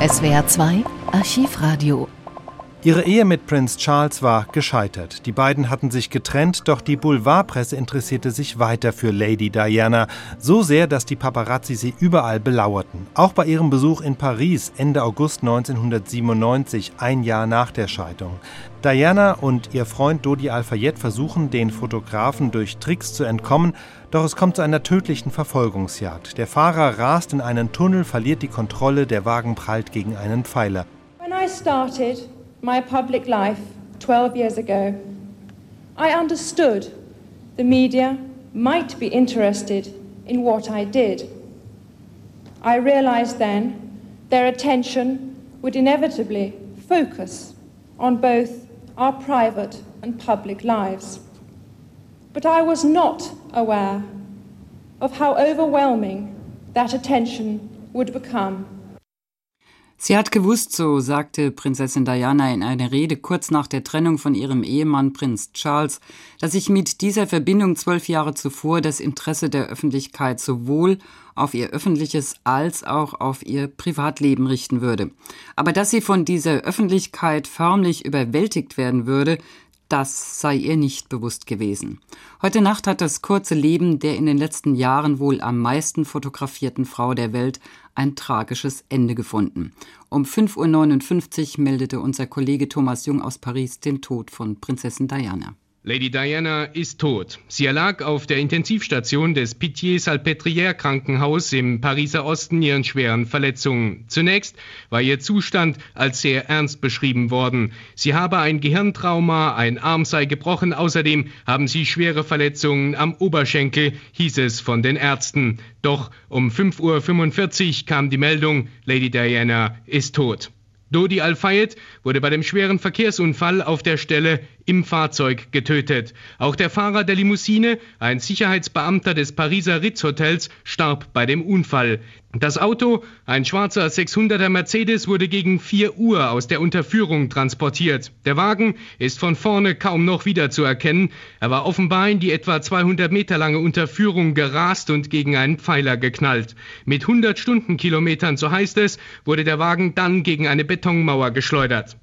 SWR 2 Archivradio Ihre Ehe mit Prinz Charles war gescheitert. Die beiden hatten sich getrennt, doch die Boulevardpresse interessierte sich weiter für Lady Diana, so sehr, dass die Paparazzi sie überall belauerten. Auch bei ihrem Besuch in Paris Ende August 1997, ein Jahr nach der Scheidung. Diana und ihr Freund Dodi Al-Fayed versuchen, den Fotografen durch Tricks zu entkommen, doch es kommt zu einer tödlichen Verfolgungsjagd. Der Fahrer rast in einen Tunnel, verliert die Kontrolle, der Wagen prallt gegen einen Pfeiler. When I started my public life 12 years ago, I understood the media might be interested in what I did. I realized then their attention would inevitably focus on both our private and public lives. But I was not aware of how overwhelming that attention would become Sie hat gewusst, so sagte Prinzessin Diana in einer Rede kurz nach der Trennung von ihrem Ehemann Prinz Charles, dass sich mit dieser Verbindung zwölf Jahre zuvor das Interesse der Öffentlichkeit sowohl auf ihr öffentliches als auch auf ihr Privatleben richten würde. Aber dass sie von dieser Öffentlichkeit förmlich überwältigt werden würde, das sei ihr nicht bewusst gewesen. Heute Nacht hat das kurze Leben der in den letzten Jahren wohl am meisten fotografierten Frau der Welt ein tragisches Ende gefunden. Um 5.59 Uhr meldete unser Kollege Thomas Jung aus Paris den Tod von Prinzessin Diana. Lady Diana ist tot. Sie erlag auf der Intensivstation des Pitié-Salpêtrière Krankenhaus im Pariser Osten ihren schweren Verletzungen. Zunächst war ihr Zustand als sehr ernst beschrieben worden. Sie habe ein Gehirntrauma, ein Arm sei gebrochen, außerdem haben sie schwere Verletzungen am Oberschenkel, hieß es von den Ärzten. Doch um 5.45 Uhr kam die Meldung, Lady Diana ist tot. Dodi Al-Fayed wurde bei dem schweren Verkehrsunfall auf der Stelle im Fahrzeug getötet. Auch der Fahrer der Limousine, ein Sicherheitsbeamter des Pariser Ritz-Hotels, starb bei dem Unfall. Das Auto, ein schwarzer 600er Mercedes, wurde gegen 4 Uhr aus der Unterführung transportiert. Der Wagen ist von vorne kaum noch wiederzuerkennen. Er war offenbar in die etwa 200 Meter lange Unterführung gerast und gegen einen Pfeiler geknallt. Mit 100 Stundenkilometern, so heißt es, wurde der Wagen dann gegen eine Betonmauer geschleudert.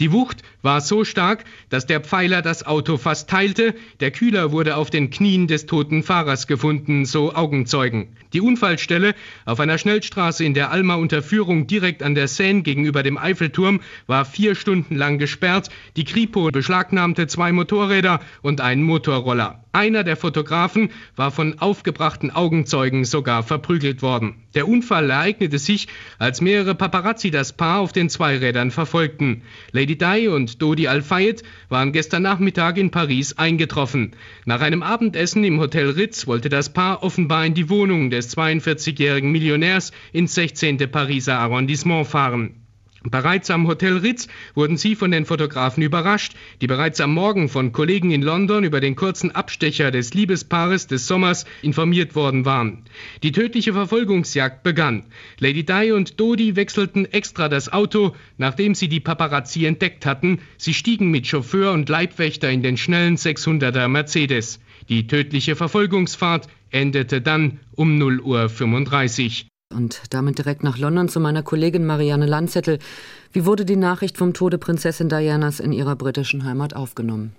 Die Wucht war so stark, dass der Pfeiler das Auto fast teilte. Der Kühler wurde auf den Knien des toten Fahrers gefunden, so Augenzeugen. Die Unfallstelle auf einer Schnellstraße in der Alma Unterführung direkt an der Seine gegenüber dem Eiffelturm war vier Stunden lang gesperrt. Die Kripo beschlagnahmte zwei Motorräder und einen Motorroller. Einer der Fotografen war von aufgebrachten Augenzeugen sogar verprügelt worden. Der Unfall ereignete sich, als mehrere Paparazzi das Paar auf den Zweirädern verfolgten. Lady Di und Dodi Al-Fayed waren gestern Nachmittag in Paris eingetroffen. Nach einem Abendessen im Hotel Ritz wollte das Paar offenbar in die Wohnung des 42-jährigen Millionärs ins 16. Pariser Arrondissement fahren. Bereits am Hotel Ritz wurden sie von den Fotografen überrascht, die bereits am Morgen von Kollegen in London über den kurzen Abstecher des Liebespaares des Sommers informiert worden waren. Die tödliche Verfolgungsjagd begann. Lady Di und Dodi wechselten extra das Auto, nachdem sie die Paparazzi entdeckt hatten. Sie stiegen mit Chauffeur und Leibwächter in den schnellen 600er Mercedes. Die tödliche Verfolgungsfahrt endete dann um 0.35 Uhr. Und damit direkt nach London zu meiner Kollegin Marianne Landzettel. Wie wurde die Nachricht vom Tode Prinzessin Dianas in ihrer britischen Heimat aufgenommen?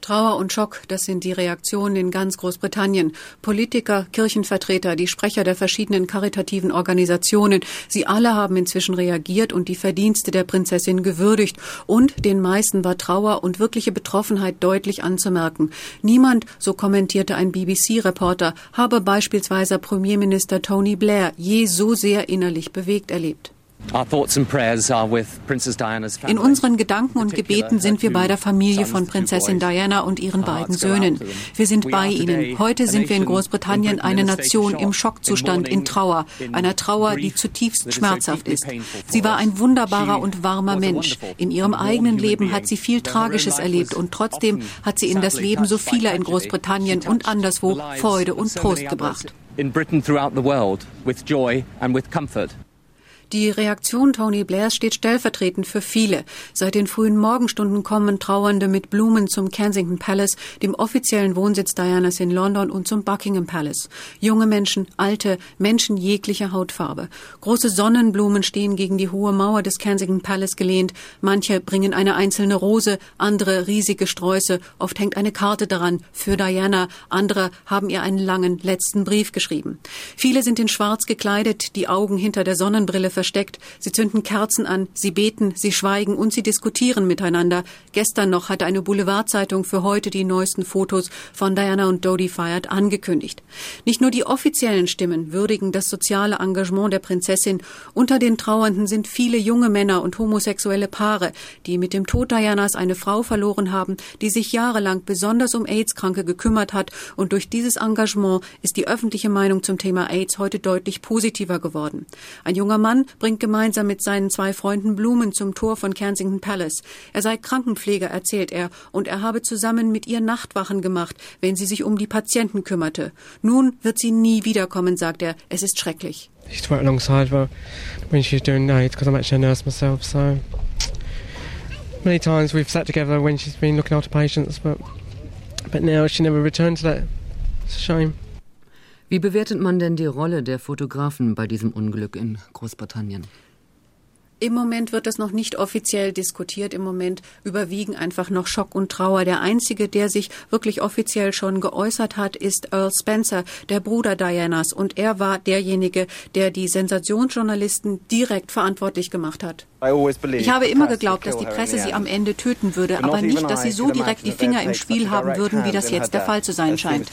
Trauer und Schock, das sind die Reaktionen in ganz Großbritannien. Politiker, Kirchenvertreter, die Sprecher der verschiedenen karitativen Organisationen, sie alle haben inzwischen reagiert und die Verdienste der Prinzessin gewürdigt. Und den meisten war Trauer und wirkliche Betroffenheit deutlich anzumerken. Niemand, so kommentierte ein BBC-Reporter, habe beispielsweise Premierminister Tony Blair je so sehr innerlich bewegt erlebt. In unseren Gedanken und Gebeten sind wir bei der Familie von Prinzessin Diana und ihren beiden Söhnen. Wir sind bei ihnen. Heute sind wir in Großbritannien eine Nation im Schockzustand, in Trauer, einer Trauer, die zutiefst schmerzhaft ist. Sie war ein wunderbarer und warmer Mensch. In ihrem eigenen Leben hat sie viel Tragisches erlebt und trotzdem hat sie in das Leben so vieler in Großbritannien und anderswo Freude und Trost gebracht. In Britain throughout the world with joy and with comfort. Die Reaktion Tony Blairs steht stellvertretend für viele. Seit den frühen Morgenstunden kommen Trauernde mit Blumen zum Kensington Palace, dem offiziellen Wohnsitz Dianas in London und zum Buckingham Palace. Junge Menschen, alte, Menschen jeglicher Hautfarbe. Große Sonnenblumen stehen gegen die hohe Mauer des Kensington Palace gelehnt. Manche bringen eine einzelne Rose, andere riesige Sträuße. Oft hängt eine Karte daran für Diana. Andere haben ihr einen langen letzten Brief geschrieben. Viele sind in Schwarz gekleidet, die Augen hinter der Sonnenbrille versteckt. Sie zünden Kerzen an, sie beten, sie schweigen und sie diskutieren miteinander. Gestern noch hatte eine Boulevardzeitung für heute die neuesten Fotos von Diana und Dodie Fayed angekündigt. Nicht nur die offiziellen Stimmen würdigen das soziale Engagement der Prinzessin. Unter den Trauernden sind viele junge Männer und homosexuelle Paare, die mit dem Tod Dianas eine Frau verloren haben, die sich jahrelang besonders um AIDS-Kranke gekümmert hat und durch dieses Engagement ist die öffentliche Meinung zum Thema AIDS heute deutlich positiver geworden. Ein junger Mann bringt gemeinsam mit seinen zwei Freunden Blumen zum Tor von Kensington Palace. Er sei Krankenpfleger, erzählt er, und er habe zusammen mit ihr Nachtwachen gemacht, wenn sie sich um die Patienten kümmerte. Nun wird sie nie wiederkommen, sagt er. Es ist schrecklich. She's worked alongside her when she's doing AIDS because I'm actually a nurse myself, so many times we've sat together when she's been looking after patients, but but now she never returned to that. It's a shame. Wie bewertet man denn die Rolle der Fotografen bei diesem Unglück in Großbritannien? Im Moment wird das noch nicht offiziell diskutiert. Im Moment überwiegen einfach noch Schock und Trauer. Der einzige, der sich wirklich offiziell schon geäußert hat, ist Earl Spencer, der Bruder Dianas. Und er war derjenige, der die Sensationsjournalisten direkt verantwortlich gemacht hat. Ich habe immer geglaubt, dass die Presse sie am Ende töten würde, aber nicht, dass sie so direkt die Finger im Spiel haben würden, wie das jetzt der Fall zu sein scheint.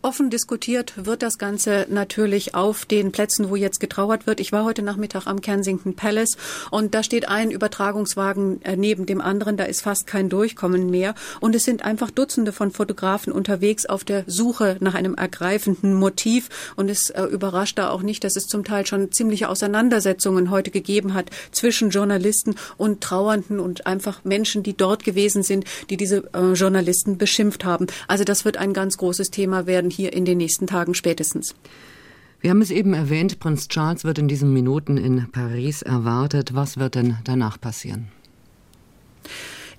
Offen diskutiert wird das Ganze natürlich auf den Plätzen, wo jetzt getrauert wird. Ich war heute Nachmittag am Kensington Palace und da steht ein Übertragungswagen äh, neben dem anderen. Da ist fast kein Durchkommen mehr. Und es sind einfach Dutzende von Fotografen unterwegs auf der Suche nach einem ergreifenden Motiv. Und es äh, überrascht da auch nicht, dass es zum Teil schon ziemliche Auseinandersetzungen heute gegeben hat zwischen Journalisten und Trauernden und einfach Menschen, die dort gewesen sind, die diese äh, Journalisten beschimpft haben. Also das wird ein ganz großes Thema werden werden hier in den nächsten Tagen spätestens. Wir haben es eben erwähnt, Prinz Charles wird in diesen Minuten in Paris erwartet. Was wird denn danach passieren?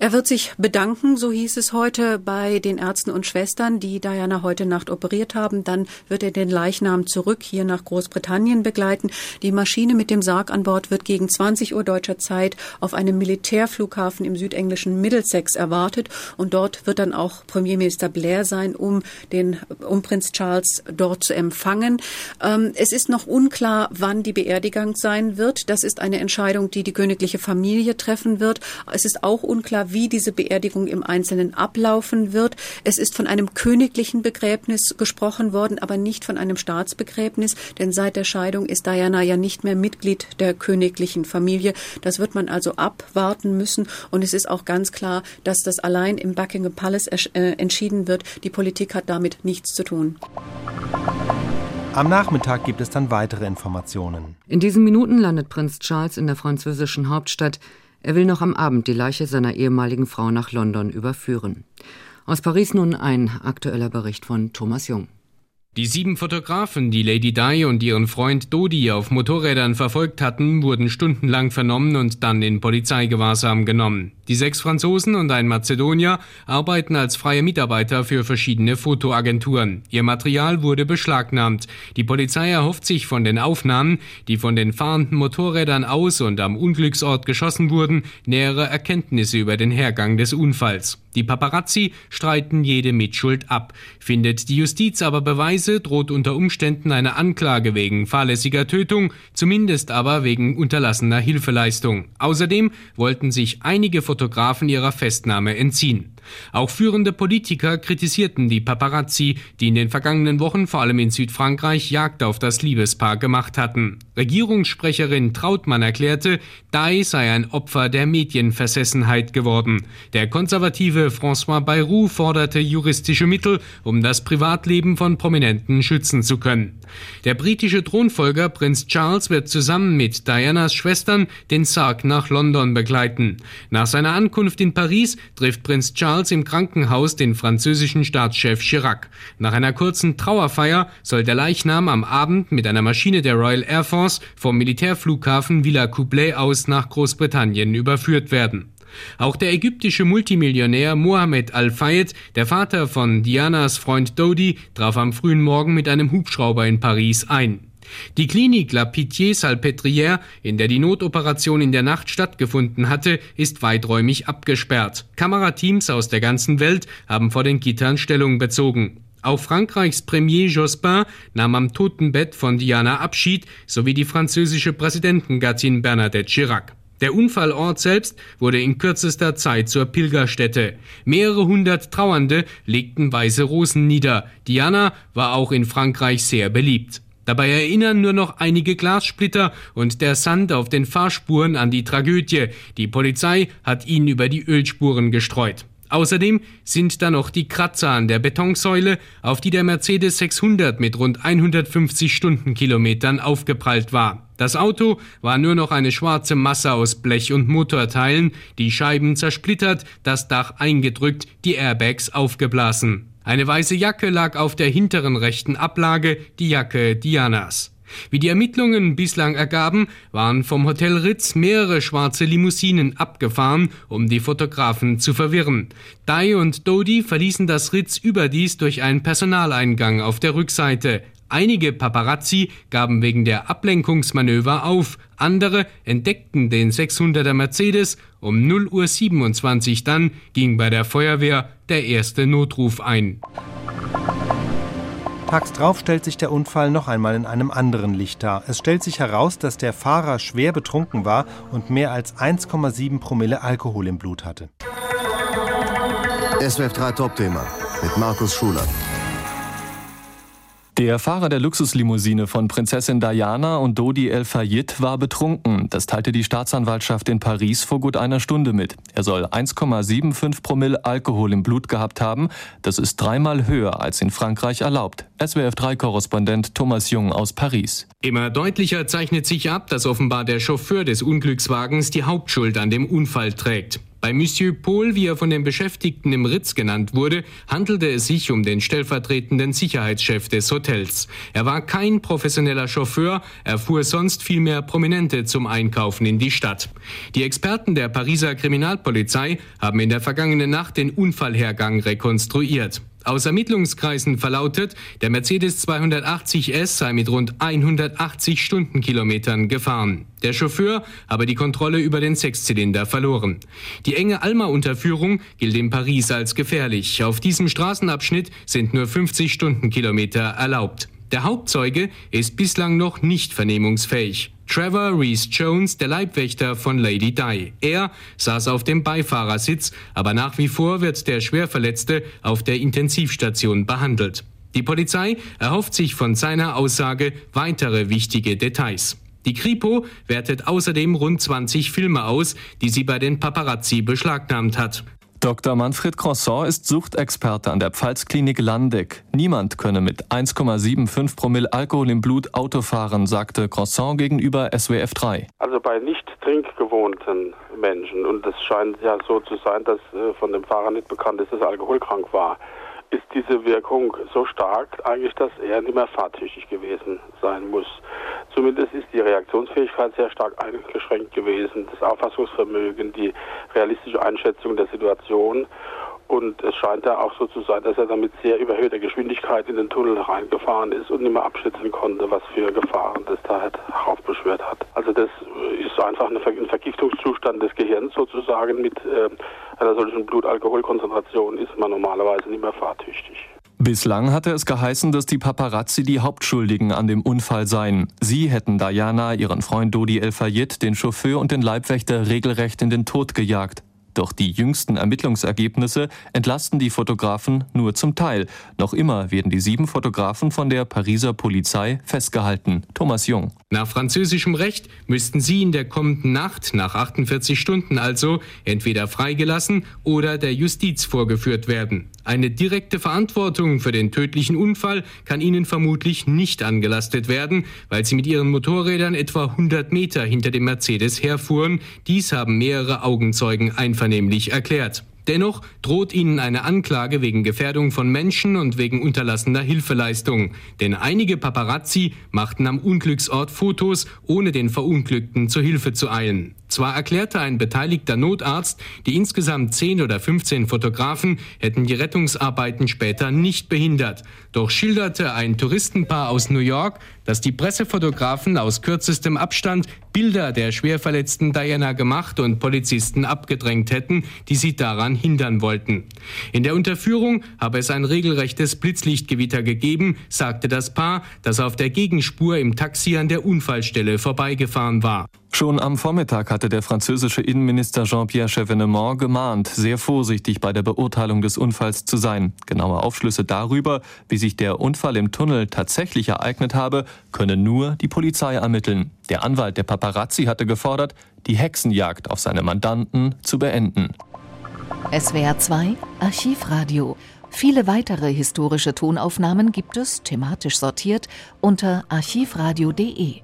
Er wird sich bedanken, so hieß es heute, bei den Ärzten und Schwestern, die Diana heute Nacht operiert haben. Dann wird er den Leichnam zurück hier nach Großbritannien begleiten. Die Maschine mit dem Sarg an Bord wird gegen 20 Uhr deutscher Zeit auf einem Militärflughafen im südenglischen Middlesex erwartet. Und dort wird dann auch Premierminister Blair sein, um den, um Prinz Charles dort zu empfangen. Ähm, es ist noch unklar, wann die Beerdigung sein wird. Das ist eine Entscheidung, die die königliche Familie treffen wird. Es ist auch unklar, wie diese Beerdigung im Einzelnen ablaufen wird. Es ist von einem königlichen Begräbnis gesprochen worden, aber nicht von einem Staatsbegräbnis, denn seit der Scheidung ist Diana ja nicht mehr Mitglied der königlichen Familie. Das wird man also abwarten müssen und es ist auch ganz klar, dass das allein im Buckingham Palace äh, entschieden wird. Die Politik hat damit nichts zu tun. Am Nachmittag gibt es dann weitere Informationen. In diesen Minuten landet Prinz Charles in der französischen Hauptstadt. Er will noch am Abend die Leiche seiner ehemaligen Frau nach London überführen. Aus Paris nun ein aktueller Bericht von Thomas Jung. Die sieben Fotografen, die Lady Di und ihren Freund Dodi auf Motorrädern verfolgt hatten, wurden stundenlang vernommen und dann in Polizeigewahrsam genommen. Die sechs Franzosen und ein Mazedonier arbeiten als freie Mitarbeiter für verschiedene Fotoagenturen. Ihr Material wurde beschlagnahmt. Die Polizei erhofft sich von den Aufnahmen, die von den fahrenden Motorrädern aus und am Unglücksort geschossen wurden, nähere Erkenntnisse über den Hergang des Unfalls. Die Paparazzi streiten jede Mitschuld ab. Findet die Justiz aber Beweise, droht unter Umständen eine Anklage wegen fahrlässiger Tötung, zumindest aber wegen unterlassener Hilfeleistung. Außerdem wollten sich einige Fotografen ihrer Festnahme entziehen. Auch führende Politiker kritisierten die Paparazzi, die in den vergangenen Wochen vor allem in Südfrankreich Jagd auf das Liebespaar gemacht hatten. Regierungssprecherin Trautmann erklärte, Dai sei ein Opfer der Medienversessenheit geworden. Der konservative François Bayrou forderte juristische Mittel, um das Privatleben von Prominenten schützen zu können. Der britische Thronfolger Prinz Charles wird zusammen mit Dianas Schwestern den Sarg nach London begleiten. Nach seiner Ankunft in Paris trifft Prinz Charles Charles im Krankenhaus den französischen Staatschef Chirac. Nach einer kurzen Trauerfeier soll der Leichnam am Abend mit einer Maschine der Royal Air Force vom Militärflughafen Villa Couplay aus nach Großbritannien überführt werden. Auch der ägyptische Multimillionär Mohammed Al-Fayed, der Vater von Dianas Freund Dodi, traf am frühen Morgen mit einem Hubschrauber in Paris ein. Die Klinik La Pitié-Salpêtrière, in der die Notoperation in der Nacht stattgefunden hatte, ist weiträumig abgesperrt. Kamerateams aus der ganzen Welt haben vor den Gittern Stellung bezogen. Auch Frankreichs Premier Jospin nahm am Totenbett von Diana Abschied, sowie die französische Präsidentengattin Bernadette Chirac. Der Unfallort selbst wurde in kürzester Zeit zur Pilgerstätte. Mehrere hundert Trauernde legten weiße Rosen nieder. Diana war auch in Frankreich sehr beliebt. Dabei erinnern nur noch einige Glassplitter und der Sand auf den Fahrspuren an die Tragödie. Die Polizei hat ihn über die Ölspuren gestreut. Außerdem sind da noch die Kratzer an der Betonsäule, auf die der Mercedes 600 mit rund 150 Stundenkilometern aufgeprallt war. Das Auto war nur noch eine schwarze Masse aus Blech und Motorteilen, die Scheiben zersplittert, das Dach eingedrückt, die Airbags aufgeblasen. Eine weiße Jacke lag auf der hinteren rechten Ablage, die Jacke Dianas. Wie die Ermittlungen bislang ergaben, waren vom Hotel Ritz mehrere schwarze Limousinen abgefahren, um die Fotografen zu verwirren. Dai und Dodi verließen das Ritz überdies durch einen Personaleingang auf der Rückseite. Einige Paparazzi gaben wegen der Ablenkungsmanöver auf, andere entdeckten den 600er Mercedes. Um 0 Uhr 27 dann ging bei der Feuerwehr der erste Notruf ein. Tags drauf stellt sich der Unfall noch einmal in einem anderen Licht dar. Es stellt sich heraus, dass der Fahrer schwer betrunken war und mehr als 1,7 Promille Alkohol im Blut hatte. SWF 3 Top-Thema mit Markus Schuler. Der Fahrer der Luxuslimousine von Prinzessin Diana und Dodi El Fayed war betrunken. Das teilte die Staatsanwaltschaft in Paris vor gut einer Stunde mit. Er soll 1,75 Promille Alkohol im Blut gehabt haben. Das ist dreimal höher als in Frankreich erlaubt. SWF3-Korrespondent Thomas Jung aus Paris. Immer deutlicher zeichnet sich ab, dass offenbar der Chauffeur des Unglückswagens die Hauptschuld an dem Unfall trägt. Bei Monsieur Paul, wie er von den Beschäftigten im Ritz genannt wurde, handelte es sich um den stellvertretenden Sicherheitschef des Hotels. Er war kein professioneller Chauffeur, er fuhr sonst vielmehr Prominente zum Einkaufen in die Stadt. Die Experten der Pariser Kriminalpolizei haben in der vergangenen Nacht den Unfallhergang rekonstruiert. Aus Ermittlungskreisen verlautet, der Mercedes 280S sei mit rund 180 Stundenkilometern gefahren. Der Chauffeur habe die Kontrolle über den Sechszylinder verloren. Die enge Alma-Unterführung gilt in Paris als gefährlich. Auf diesem Straßenabschnitt sind nur 50 Stundenkilometer erlaubt. Der Hauptzeuge ist bislang noch nicht vernehmungsfähig. Trevor Reese Jones, der Leibwächter von Lady Di. Er saß auf dem Beifahrersitz, aber nach wie vor wird der Schwerverletzte auf der Intensivstation behandelt. Die Polizei erhofft sich von seiner Aussage weitere wichtige Details. Die Kripo wertet außerdem rund 20 Filme aus, die sie bei den Paparazzi beschlagnahmt hat. Dr. Manfred Croissant ist Suchtexperte an der Pfalzklinik Landeck. Niemand könne mit 1,75 Promille Alkohol im Blut Auto fahren, sagte Croissant gegenüber SWF 3. Also bei nicht trinkgewohnten Menschen, und es scheint ja so zu sein, dass äh, von dem Fahrer nicht bekannt ist, dass er alkoholkrank war, ist diese Wirkung so stark eigentlich, dass er nicht mehr fahrtüchtig gewesen sein muss. Zumindest ist die Reaktionsfähigkeit sehr stark eingeschränkt gewesen, das Auffassungsvermögen, die realistische Einschätzung der Situation. Und es scheint ja auch so zu sein, dass er damit sehr überhöhter Geschwindigkeit in den Tunnel reingefahren ist und nicht mehr abschätzen konnte, was für Gefahren das da halt heraufbeschwört hat. Also das ist einfach ein Vergiftungszustand des Gehirns sozusagen. Mit äh, einer solchen Blutalkoholkonzentration ist man normalerweise nicht mehr fahrtüchtig. Bislang hatte es geheißen, dass die Paparazzi die Hauptschuldigen an dem Unfall seien. Sie hätten Diana, ihren Freund Dodi El Fayed, den Chauffeur und den Leibwächter regelrecht in den Tod gejagt. Doch die jüngsten Ermittlungsergebnisse entlasten die Fotografen nur zum Teil. Noch immer werden die sieben Fotografen von der Pariser Polizei festgehalten. Thomas Jung. Nach französischem Recht müssten sie in der kommenden Nacht, nach 48 Stunden also, entweder freigelassen oder der Justiz vorgeführt werden. Eine direkte Verantwortung für den tödlichen Unfall kann ihnen vermutlich nicht angelastet werden, weil sie mit ihren Motorrädern etwa 100 Meter hinter dem Mercedes herfuhren. Dies haben mehrere Augenzeugen einvernehmlich erklärt. Dennoch droht ihnen eine Anklage wegen Gefährdung von Menschen und wegen unterlassener Hilfeleistung. Denn einige Paparazzi machten am Unglücksort Fotos, ohne den Verunglückten zur Hilfe zu eilen. Zwar erklärte ein beteiligter Notarzt, die insgesamt 10 oder 15 Fotografen hätten die Rettungsarbeiten später nicht behindert. Doch schilderte ein Touristenpaar aus New York, dass die Pressefotografen aus kürzestem Abstand Bilder der schwerverletzten Diana gemacht und Polizisten abgedrängt hätten, die sie daran hindern wollten. In der Unterführung habe es ein regelrechtes Blitzlichtgewitter gegeben, sagte das Paar, das auf der Gegenspur im Taxi an der Unfallstelle vorbeigefahren war. Schon am Vormittag hatte der französische Innenminister Jean-Pierre Chevènement gemahnt, sehr vorsichtig bei der Beurteilung des Unfalls zu sein. Genaue Aufschlüsse darüber, wie sich der Unfall im Tunnel tatsächlich ereignet habe, könne nur die Polizei ermitteln. Der Anwalt der Paparazzi hatte gefordert, die Hexenjagd auf seine Mandanten zu beenden. SWR 2 Archivradio. Viele weitere historische Tonaufnahmen gibt es, thematisch sortiert, unter archivradio.de.